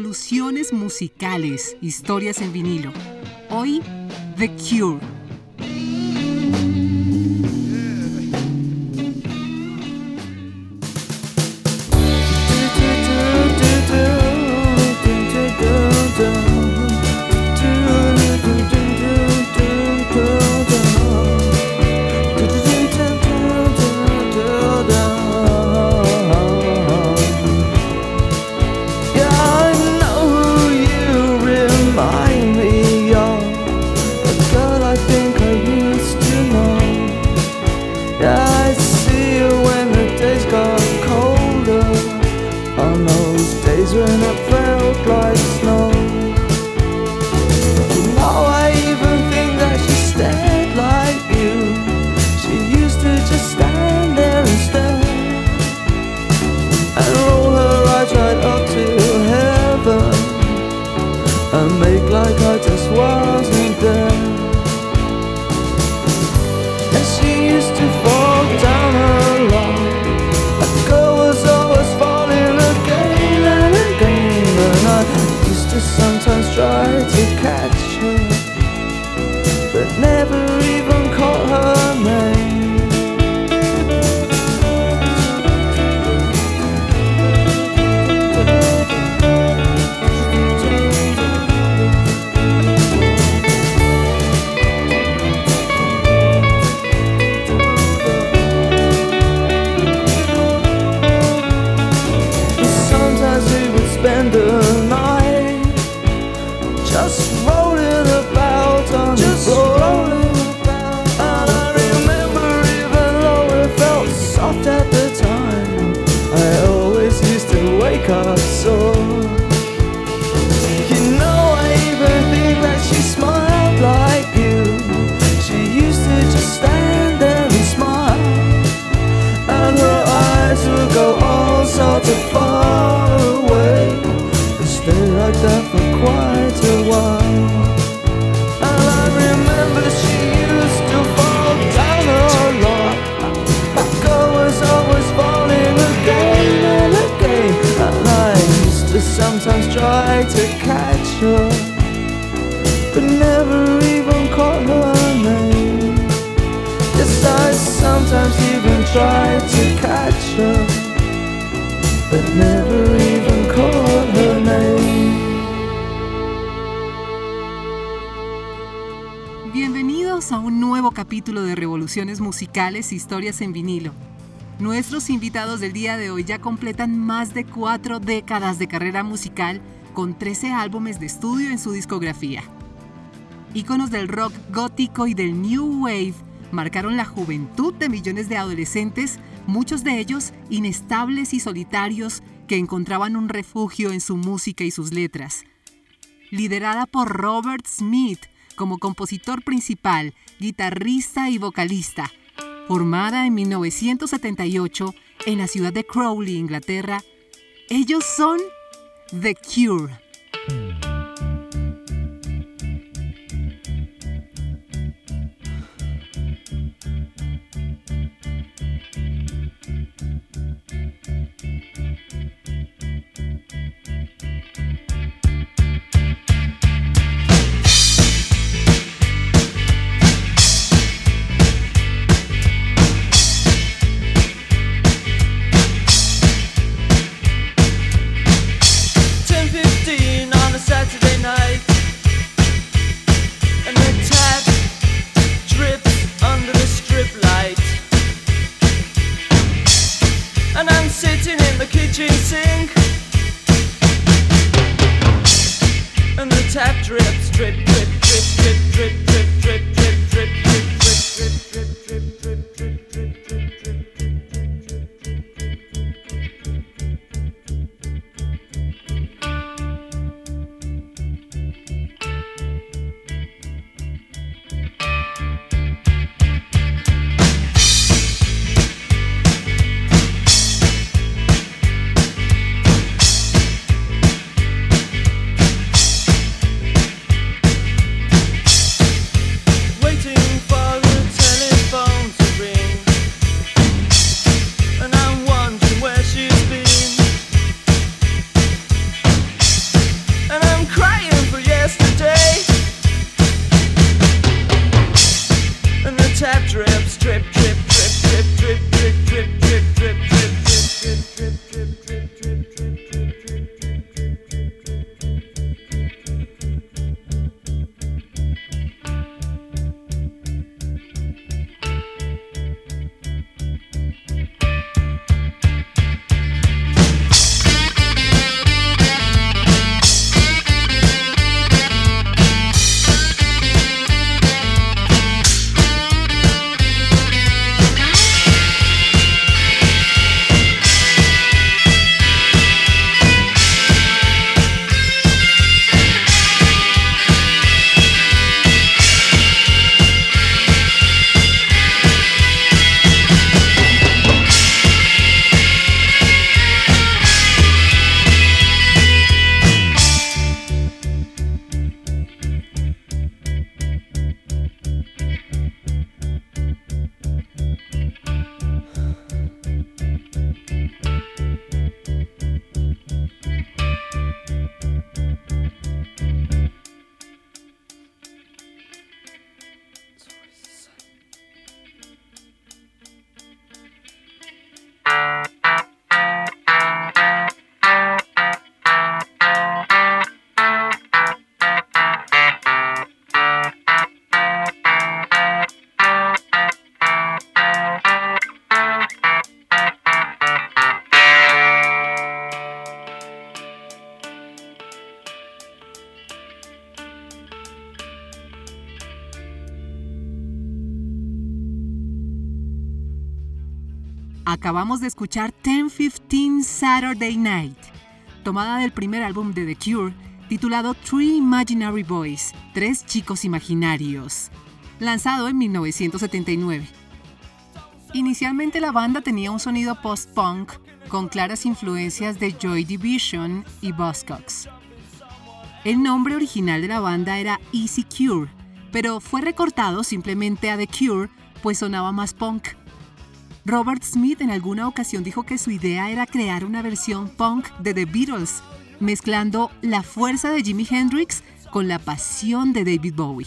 revoluciones musicales, historias en vinilo. Hoy, The Cure. Musicales Historias en vinilo. Nuestros invitados del día de hoy ya completan más de cuatro décadas de carrera musical con 13 álbumes de estudio en su discografía. Íconos del rock gótico y del new wave marcaron la juventud de millones de adolescentes, muchos de ellos inestables y solitarios que encontraban un refugio en su música y sus letras. Liderada por Robert Smith como compositor principal, guitarrista y vocalista, formada en 1978 en la ciudad de Crowley, Inglaterra, ellos son The Cure. De escuchar 1015 Saturday Night, tomada del primer álbum de The Cure, titulado Three Imaginary Boys, Tres Chicos Imaginarios, lanzado en 1979. Inicialmente la banda tenía un sonido post-punk con claras influencias de Joy Division y Buzzcocks. El nombre original de la banda era Easy Cure, pero fue recortado simplemente a The Cure, pues sonaba más punk. Robert Smith en alguna ocasión dijo que su idea era crear una versión punk de The Beatles, mezclando la fuerza de Jimi Hendrix con la pasión de David Bowie.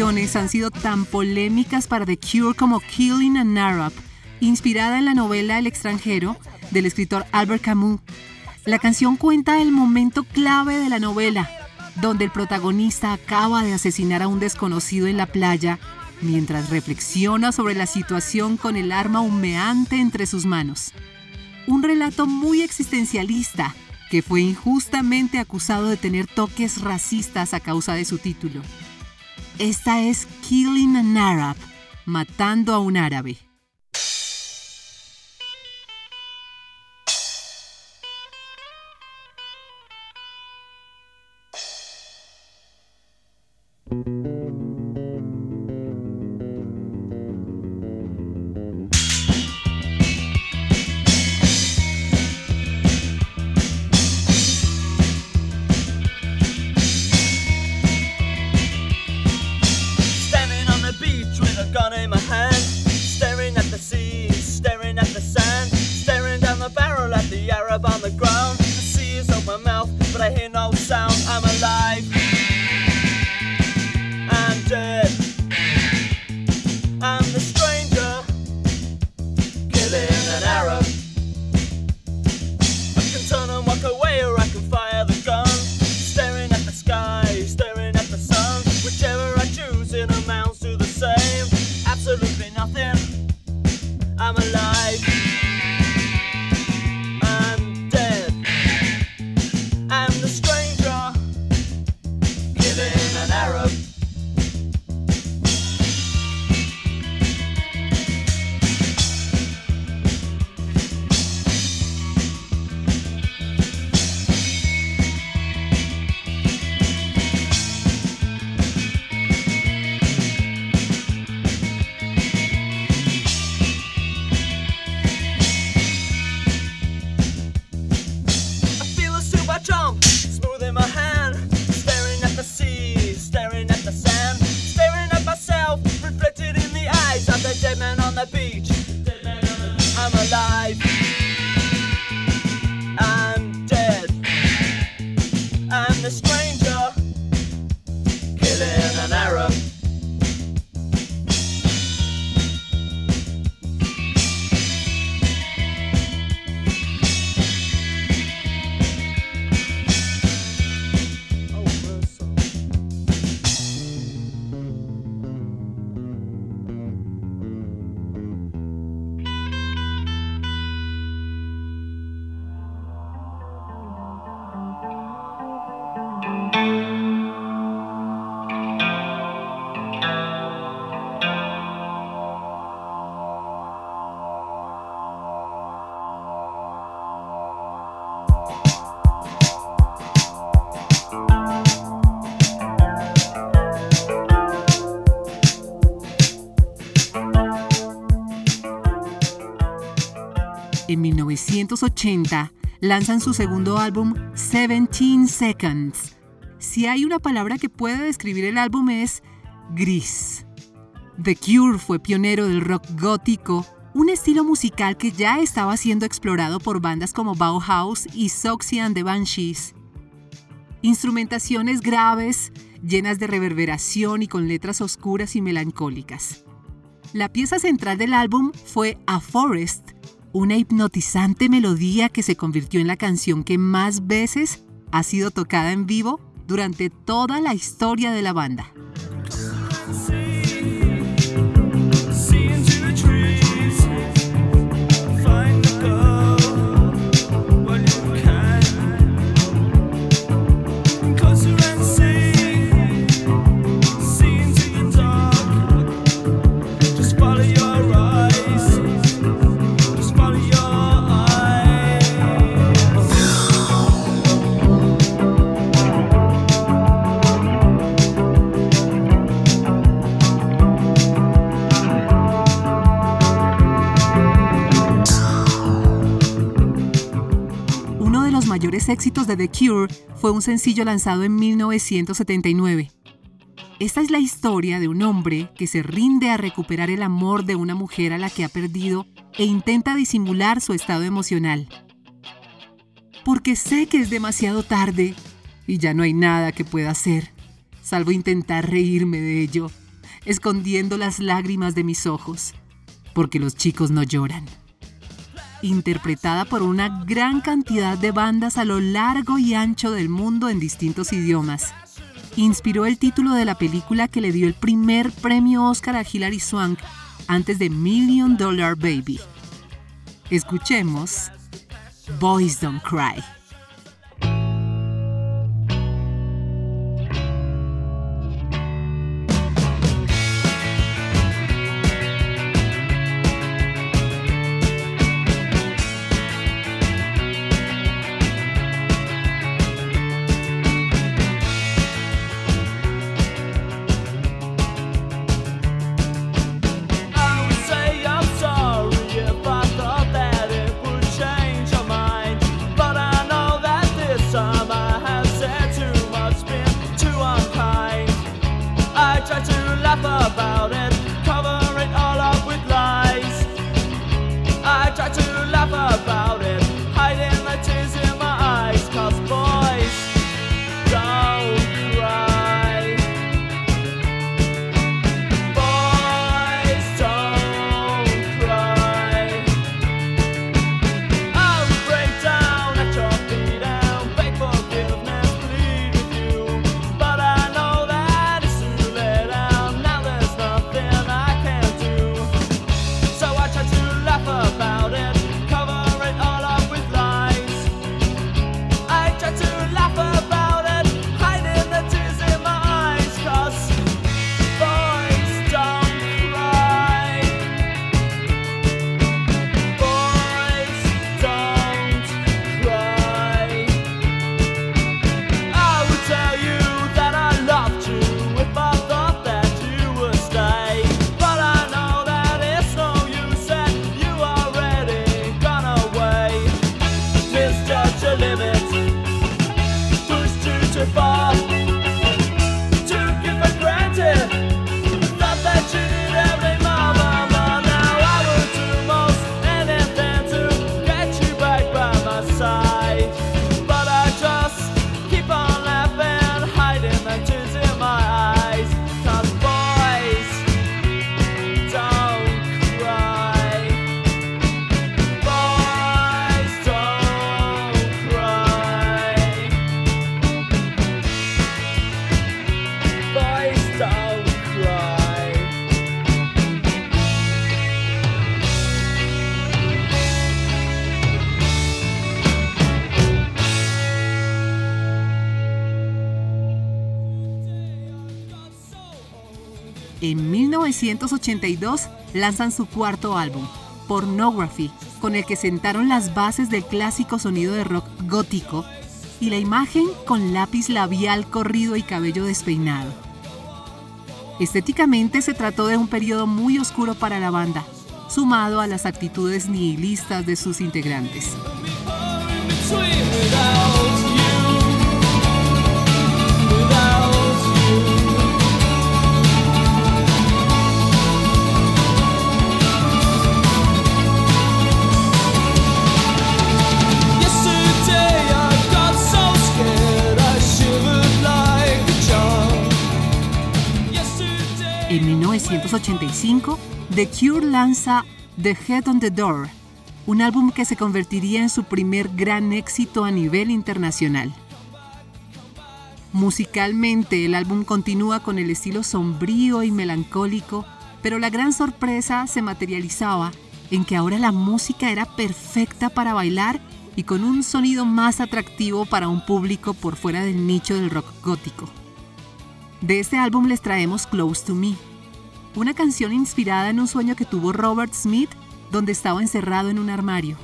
Han sido tan polémicas para The Cure como Killing an Arab, inspirada en la novela El extranjero del escritor Albert Camus. La canción cuenta el momento clave de la novela, donde el protagonista acaba de asesinar a un desconocido en la playa mientras reflexiona sobre la situación con el arma humeante entre sus manos. Un relato muy existencialista que fue injustamente acusado de tener toques racistas a causa de su título. Esta es Killing an Arab, matando a un árabe. 1980 lanzan su segundo álbum 17 Seconds, si hay una palabra que puede describir el álbum es gris. The Cure fue pionero del rock gótico, un estilo musical que ya estaba siendo explorado por bandas como Bauhaus y Soxy and the Banshees. Instrumentaciones graves, llenas de reverberación y con letras oscuras y melancólicas. La pieza central del álbum fue A Forest, una hipnotizante melodía que se convirtió en la canción que más veces ha sido tocada en vivo durante toda la historia de la banda. De The Cure fue un sencillo lanzado en 1979. Esta es la historia de un hombre que se rinde a recuperar el amor de una mujer a la que ha perdido e intenta disimular su estado emocional. Porque sé que es demasiado tarde y ya no hay nada que pueda hacer, salvo intentar reírme de ello, escondiendo las lágrimas de mis ojos, porque los chicos no lloran interpretada por una gran cantidad de bandas a lo largo y ancho del mundo en distintos idiomas. Inspiró el título de la película que le dio el primer premio Oscar a Hilary Swank antes de Million Dollar Baby. Escuchemos Boys Don't Cry. En 1982 lanzan su cuarto álbum, Pornography, con el que sentaron las bases del clásico sonido de rock gótico y la imagen con lápiz labial corrido y cabello despeinado. Estéticamente se trató de un periodo muy oscuro para la banda, sumado a las actitudes nihilistas de sus integrantes. 1985, The Cure lanza The Head on the Door, un álbum que se convertiría en su primer gran éxito a nivel internacional. Musicalmente, el álbum continúa con el estilo sombrío y melancólico, pero la gran sorpresa se materializaba en que ahora la música era perfecta para bailar y con un sonido más atractivo para un público por fuera del nicho del rock gótico. De este álbum les traemos Close to Me, una canción inspirada en un sueño que tuvo Robert Smith donde estaba encerrado en un armario.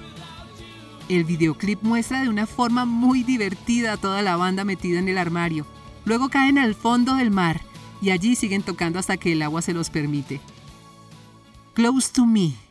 El videoclip muestra de una forma muy divertida a toda la banda metida en el armario. Luego caen al fondo del mar y allí siguen tocando hasta que el agua se los permite. Close to Me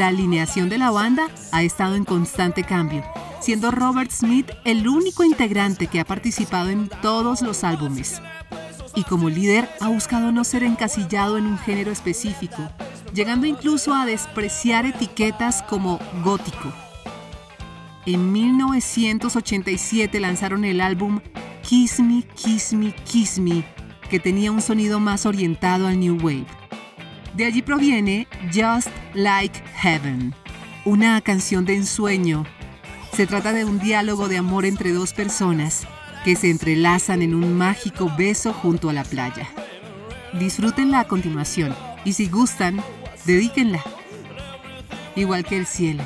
La alineación de la banda ha estado en constante cambio, siendo Robert Smith el único integrante que ha participado en todos los álbumes. Y como líder ha buscado no ser encasillado en un género específico, llegando incluso a despreciar etiquetas como gótico. En 1987 lanzaron el álbum Kiss Me, Kiss Me, Kiss Me, que tenía un sonido más orientado al New Wave. De allí proviene Just Like Heaven, una canción de ensueño. Se trata de un diálogo de amor entre dos personas que se entrelazan en un mágico beso junto a la playa. Disfrútenla a continuación y si gustan, dedíquenla. Igual que el cielo.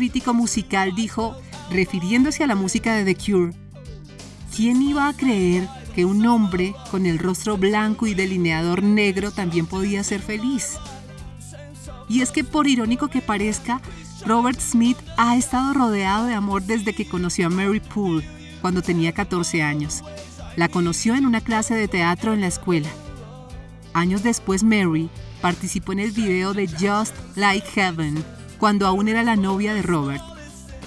Crítico musical dijo, refiriéndose a la música de The Cure, ¿quién iba a creer que un hombre con el rostro blanco y delineador negro también podía ser feliz? Y es que por irónico que parezca, Robert Smith ha estado rodeado de amor desde que conoció a Mary Poole, cuando tenía 14 años. La conoció en una clase de teatro en la escuela. Años después, Mary participó en el video de Just Like Heaven, cuando aún era la novia de Robert.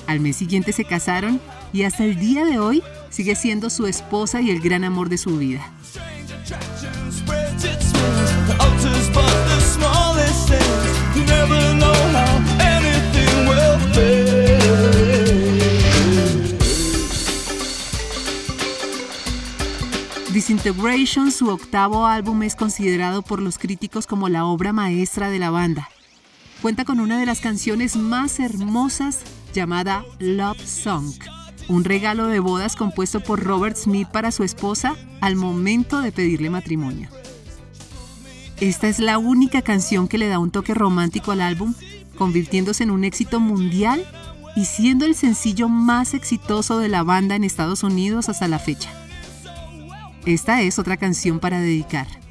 Al mes siguiente se casaron y hasta el día de hoy sigue siendo su esposa y el gran amor de su vida. Disintegration, su octavo álbum, es considerado por los críticos como la obra maestra de la banda. Cuenta con una de las canciones más hermosas llamada Love Song, un regalo de bodas compuesto por Robert Smith para su esposa al momento de pedirle matrimonio. Esta es la única canción que le da un toque romántico al álbum, convirtiéndose en un éxito mundial y siendo el sencillo más exitoso de la banda en Estados Unidos hasta la fecha. Esta es otra canción para dedicar.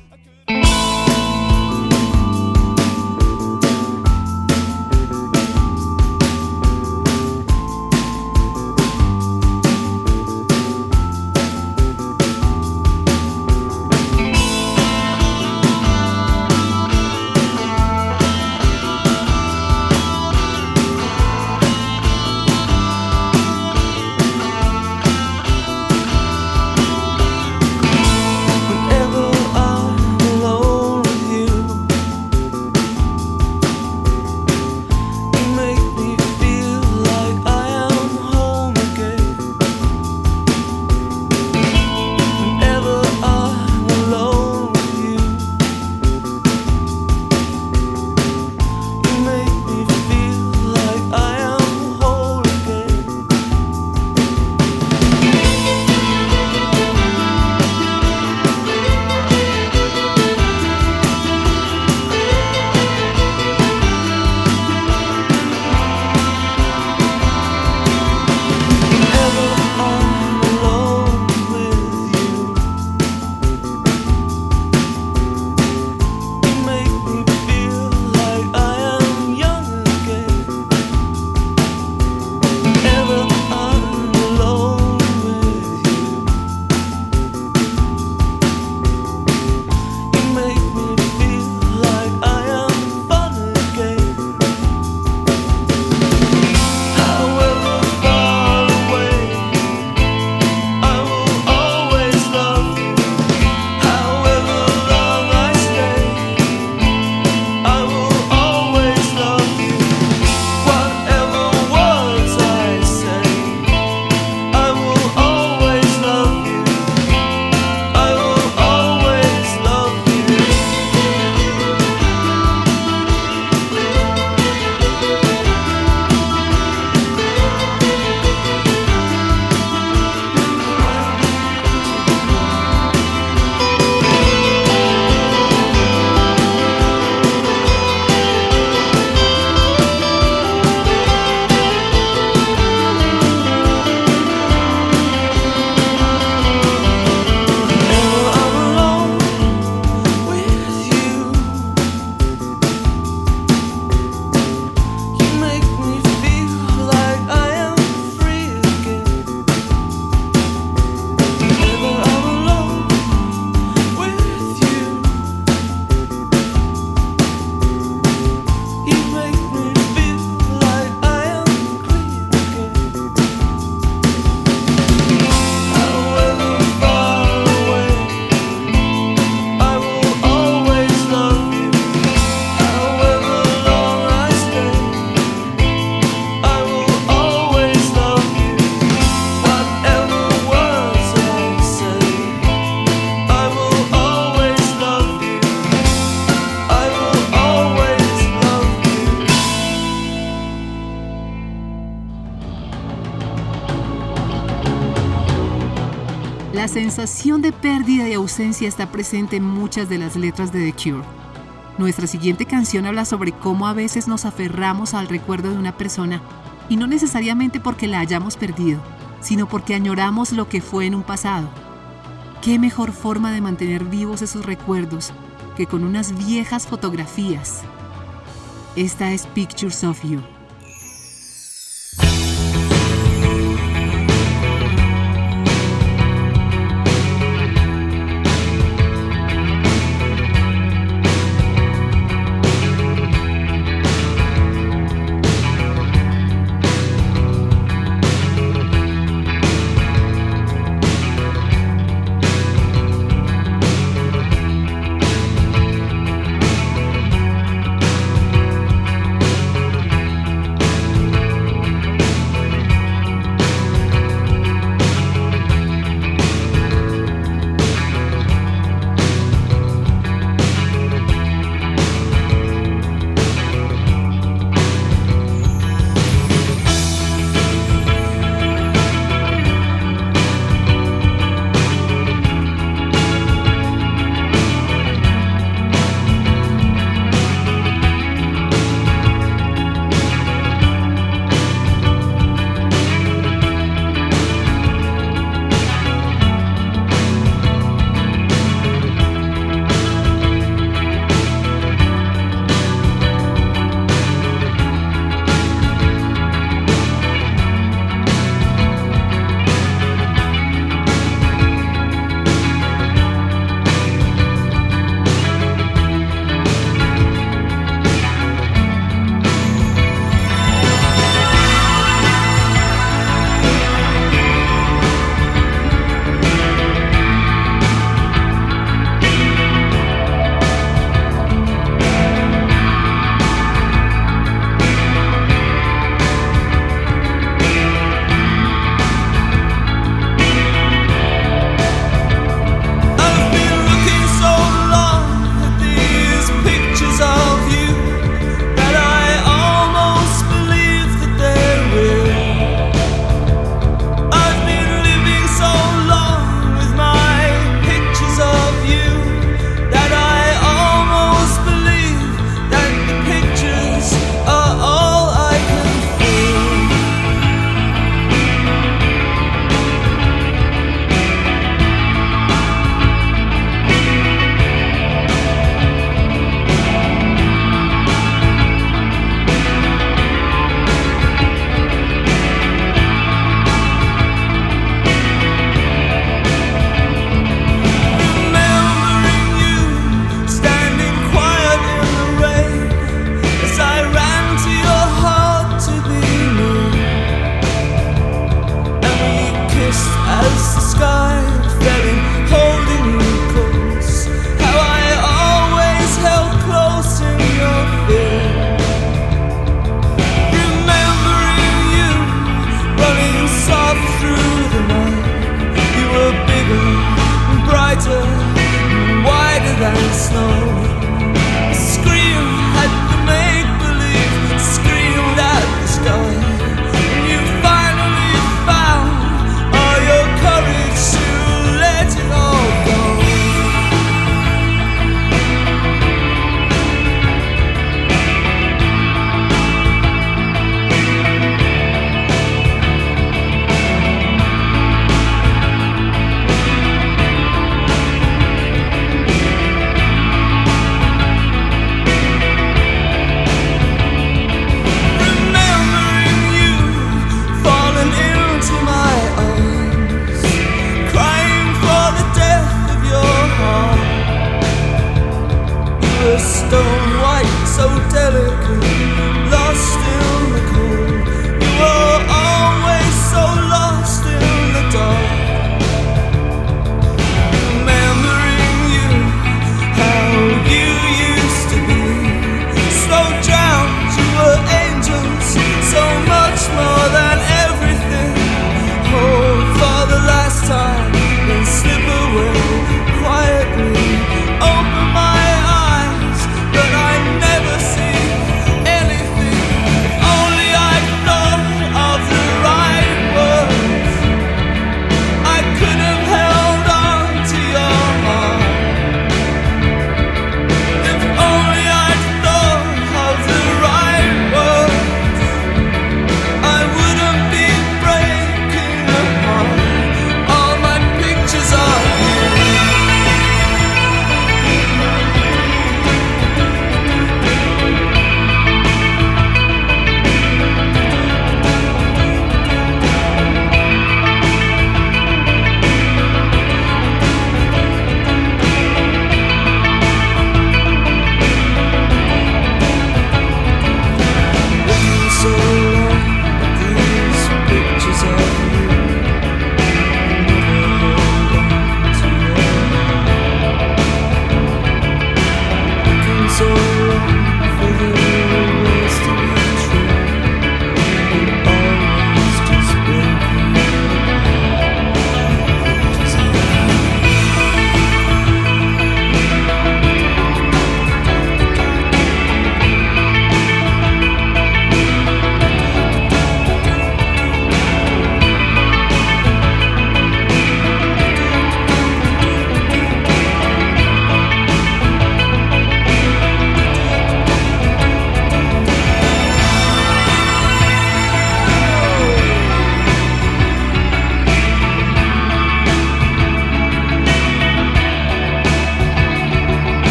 Sensación de pérdida y ausencia está presente en muchas de las letras de The Cure. Nuestra siguiente canción habla sobre cómo a veces nos aferramos al recuerdo de una persona y no necesariamente porque la hayamos perdido, sino porque añoramos lo que fue en un pasado. ¿Qué mejor forma de mantener vivos esos recuerdos que con unas viejas fotografías? Esta es Pictures of You.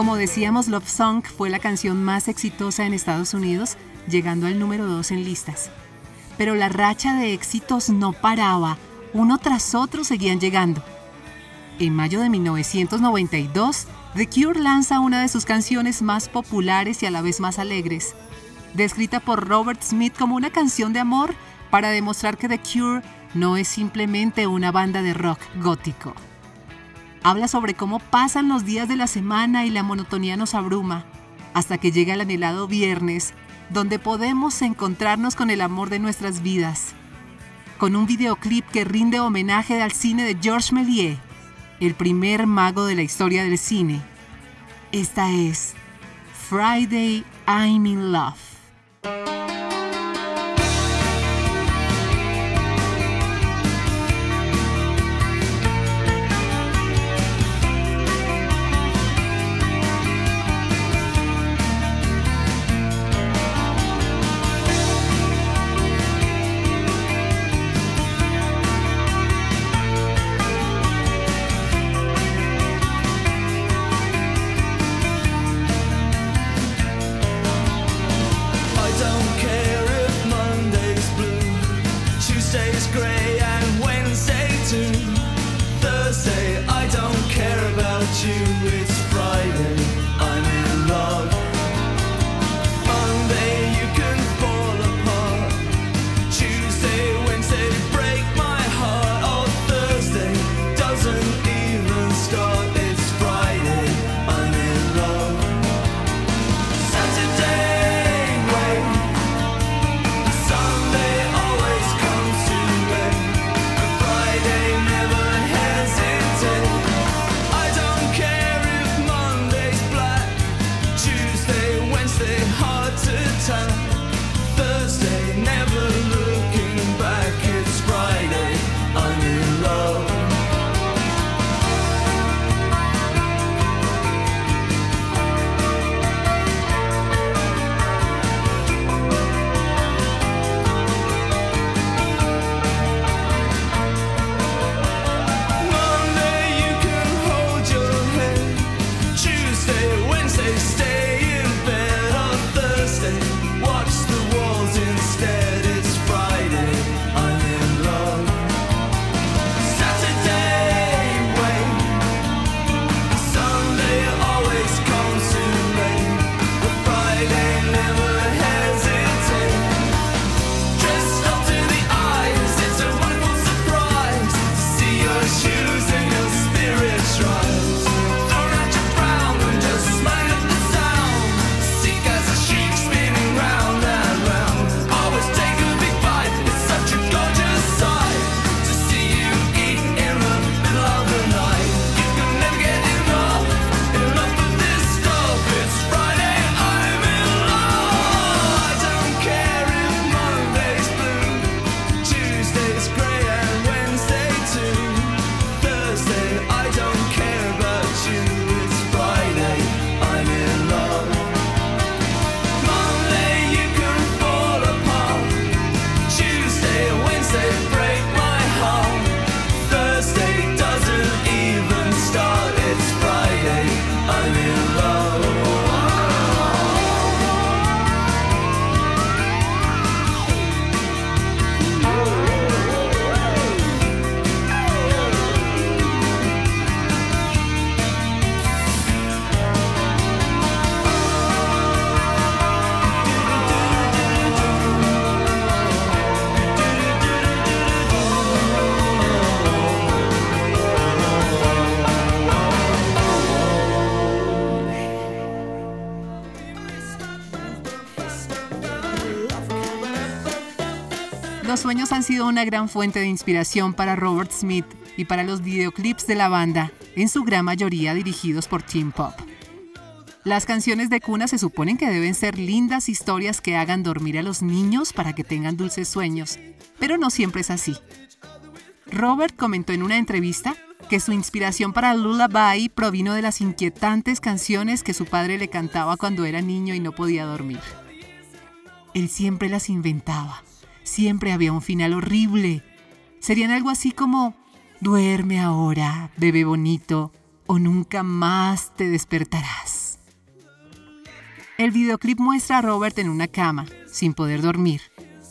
Como decíamos, Love Song fue la canción más exitosa en Estados Unidos, llegando al número 2 en listas. Pero la racha de éxitos no paraba, uno tras otro seguían llegando. En mayo de 1992, The Cure lanza una de sus canciones más populares y a la vez más alegres, descrita por Robert Smith como una canción de amor para demostrar que The Cure no es simplemente una banda de rock gótico. Habla sobre cómo pasan los días de la semana y la monotonía nos abruma, hasta que llega el anhelado viernes, donde podemos encontrarnos con el amor de nuestras vidas. Con un videoclip que rinde homenaje al cine de Georges Méliès, el primer mago de la historia del cine. Esta es Friday I'm in Love. Sido una gran fuente de inspiración para Robert Smith y para los videoclips de la banda, en su gran mayoría dirigidos por Tim Pop. Las canciones de cuna se suponen que deben ser lindas historias que hagan dormir a los niños para que tengan dulces sueños, pero no siempre es así. Robert comentó en una entrevista que su inspiración para Lullaby provino de las inquietantes canciones que su padre le cantaba cuando era niño y no podía dormir. Él siempre las inventaba siempre había un final horrible. Serían algo así como, duerme ahora, bebé bonito, o nunca más te despertarás. El videoclip muestra a Robert en una cama, sin poder dormir,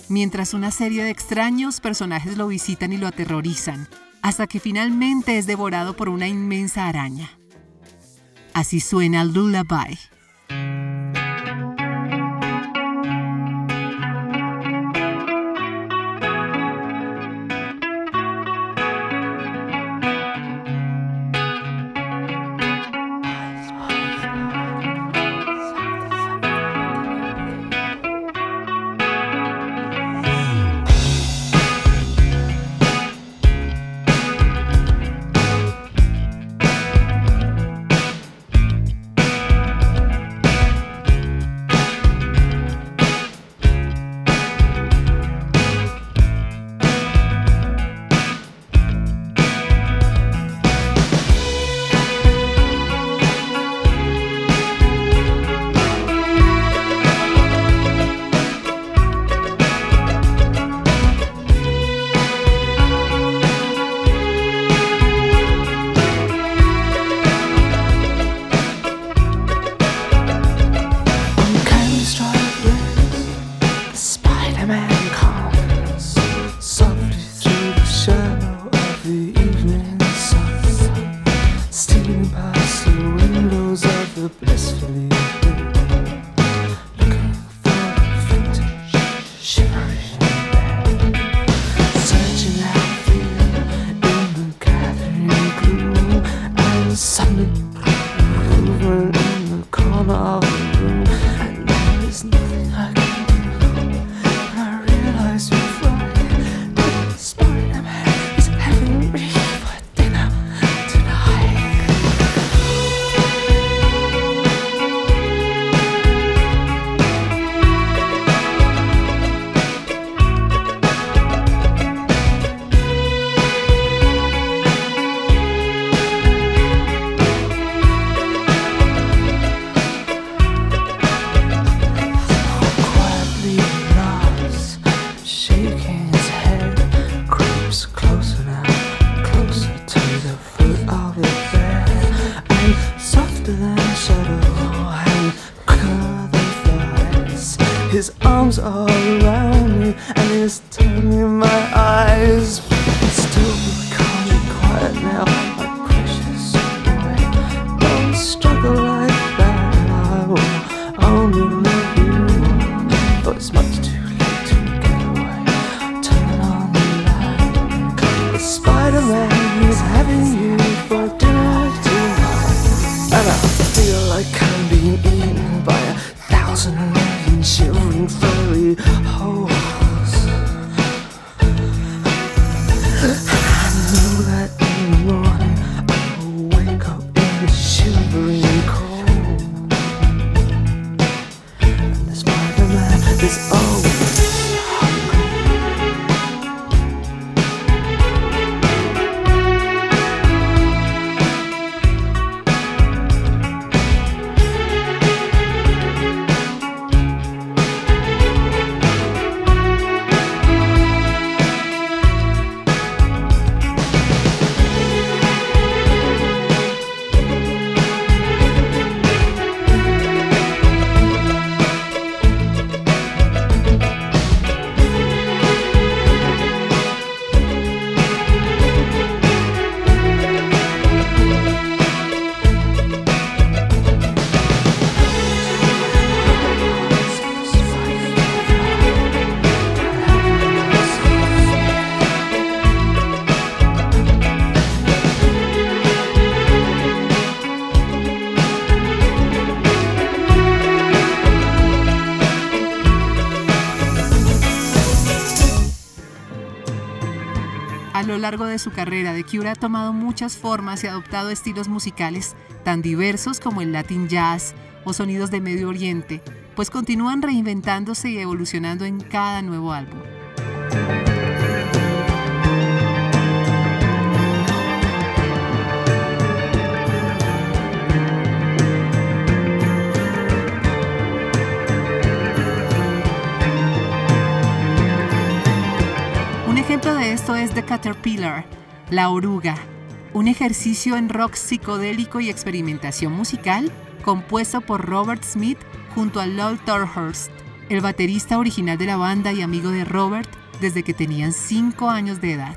mientras una serie de extraños personajes lo visitan y lo aterrorizan, hasta que finalmente es devorado por una inmensa araña. Así suena Lullaby. Largo de su carrera, The Cure ha tomado muchas formas y adoptado estilos musicales tan diversos como el Latin Jazz o sonidos de Medio Oriente, pues continúan reinventándose y evolucionando en cada nuevo álbum. Ejemplo de esto es The Caterpillar, La Oruga, un ejercicio en rock psicodélico y experimentación musical compuesto por Robert Smith junto a Lol Thorhurst, el baterista original de la banda y amigo de Robert desde que tenían 5 años de edad.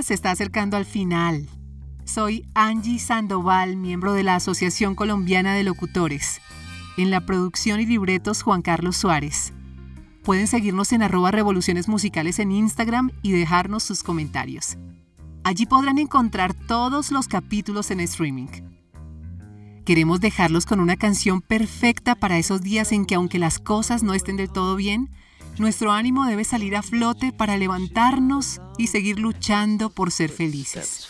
Se está acercando al final. Soy Angie Sandoval, miembro de la Asociación Colombiana de Locutores. En la producción y libretos Juan Carlos Suárez. Pueden seguirnos en arroba revoluciones musicales en Instagram y dejarnos sus comentarios. Allí podrán encontrar todos los capítulos en streaming. Queremos dejarlos con una canción perfecta para esos días en que aunque las cosas no estén del todo bien, nuestro ánimo debe salir a flote para levantarnos y seguir luchando por ser felices.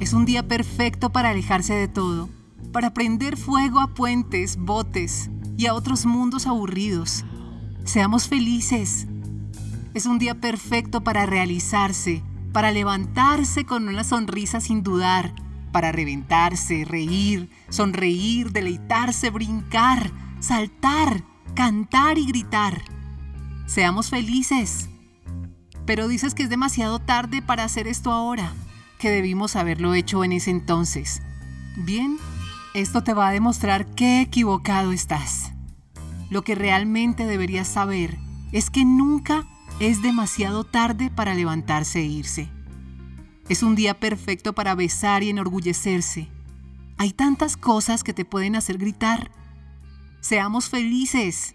Es un día perfecto para alejarse de todo, para prender fuego a puentes, botes y a otros mundos aburridos. Seamos felices. Es un día perfecto para realizarse, para levantarse con una sonrisa sin dudar para reventarse, reír, sonreír, deleitarse, brincar, saltar, cantar y gritar. Seamos felices. Pero dices que es demasiado tarde para hacer esto ahora, que debimos haberlo hecho en ese entonces. Bien, esto te va a demostrar qué equivocado estás. Lo que realmente deberías saber es que nunca es demasiado tarde para levantarse e irse. Es un día perfecto para besar y enorgullecerse. Hay tantas cosas que te pueden hacer gritar. Seamos felices.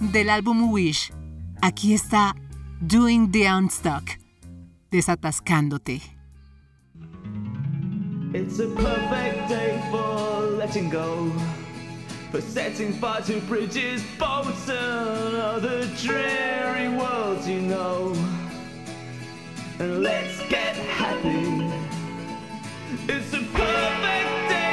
Del álbum Wish, aquí está Doing the Unstuck, desatascándote. It's a perfect day for letting go. For setting fire to bridges, boats, and other dreary worlds you know. and let's get happy. It's a perfect day.